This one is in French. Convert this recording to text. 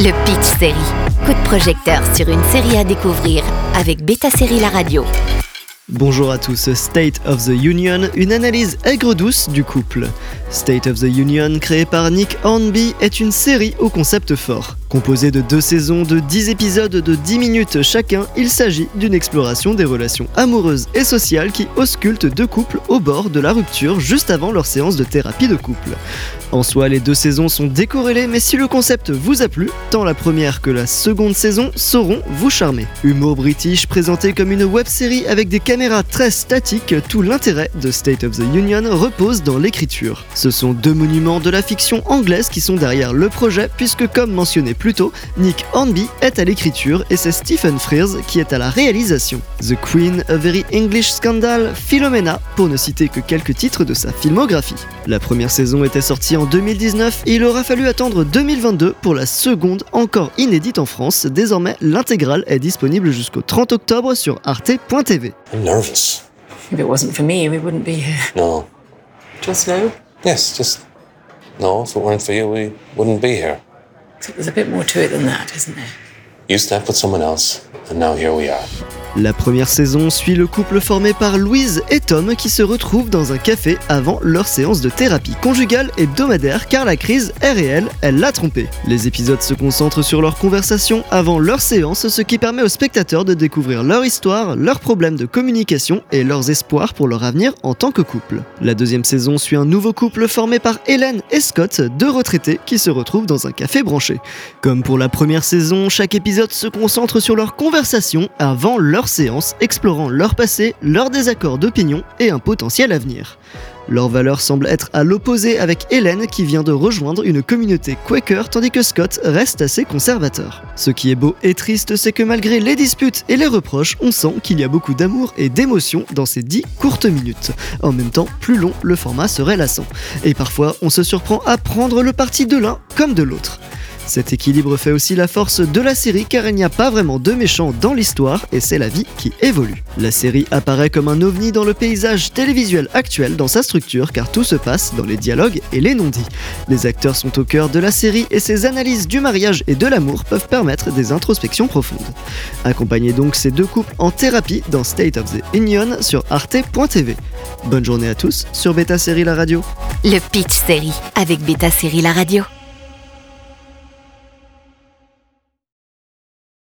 Le Pitch Série. Coup de projecteur sur une série à découvrir avec Beta Série La Radio. Bonjour à tous, State of the Union, une analyse aigre-douce du couple. State of the Union, créé par Nick Hornby, est une série au concept fort. Composée de deux saisons de 10 épisodes de 10 minutes chacun, il s'agit d'une exploration des relations amoureuses et sociales qui auscultent deux couples au bord de la rupture juste avant leur séance de thérapie de couple. En soi, les deux saisons sont décorrélées, mais si le concept vous a plu, tant la première que la seconde saison sauront vous charmer. Humour british présenté comme une web série avec des caméras très statiques, tout l'intérêt de State of the Union repose dans l'écriture. Ce sont deux monuments de la fiction anglaise qui sont derrière le projet, puisque comme mentionné plus tôt, Nick Hornby est à l'écriture et c'est Stephen Frears qui est à la réalisation. The Queen, A Very English Scandal, Philomena, pour ne citer que quelques titres de sa filmographie. La première saison était sortie en 2019 et il aura fallu attendre 2022 pour la seconde, encore inédite en France. Désormais, l'intégrale est disponible jusqu'au 30 octobre sur arte.tv. I'm nervous. If it wasn't for me, we wouldn't be here. No. Just now? Yes, just. No, if it weren't for you, we wouldn't be here. There's a bit more to it than that, isn't there? You stepped with someone else, and now here we are. La première saison suit le couple formé par Louise et Tom qui se retrouvent dans un café avant leur séance de thérapie conjugale hebdomadaire car la crise est réelle, elle l'a trompé. Les épisodes se concentrent sur leur conversation avant leur séance, ce qui permet aux spectateurs de découvrir leur histoire, leurs problèmes de communication et leurs espoirs pour leur avenir en tant que couple. La deuxième saison suit un nouveau couple formé par Hélène et Scott, deux retraités qui se retrouvent dans un café branché. Comme pour la première saison, chaque épisode se concentre sur leur conversation avant leur séance, explorant leur passé, leurs désaccords d'opinion et un potentiel avenir. Leurs valeurs semblent être à l'opposé avec Hélène qui vient de rejoindre une communauté Quaker tandis que Scott reste assez conservateur. Ce qui est beau et triste, c'est que malgré les disputes et les reproches, on sent qu'il y a beaucoup d'amour et d'émotion dans ces dix courtes minutes. En même temps, plus long, le format serait lassant. Et parfois, on se surprend à prendre le parti de l'un comme de l'autre. Cet équilibre fait aussi la force de la série car il n'y a pas vraiment de méchants dans l'histoire et c'est la vie qui évolue. La série apparaît comme un ovni dans le paysage télévisuel actuel dans sa structure car tout se passe dans les dialogues et les non-dits. Les acteurs sont au cœur de la série et ses analyses du mariage et de l'amour peuvent permettre des introspections profondes. Accompagnez donc ces deux couples en thérapie dans State of the Union sur arte.tv. Bonne journée à tous sur Beta Série La Radio. Le Pitch Série avec Beta Série La Radio.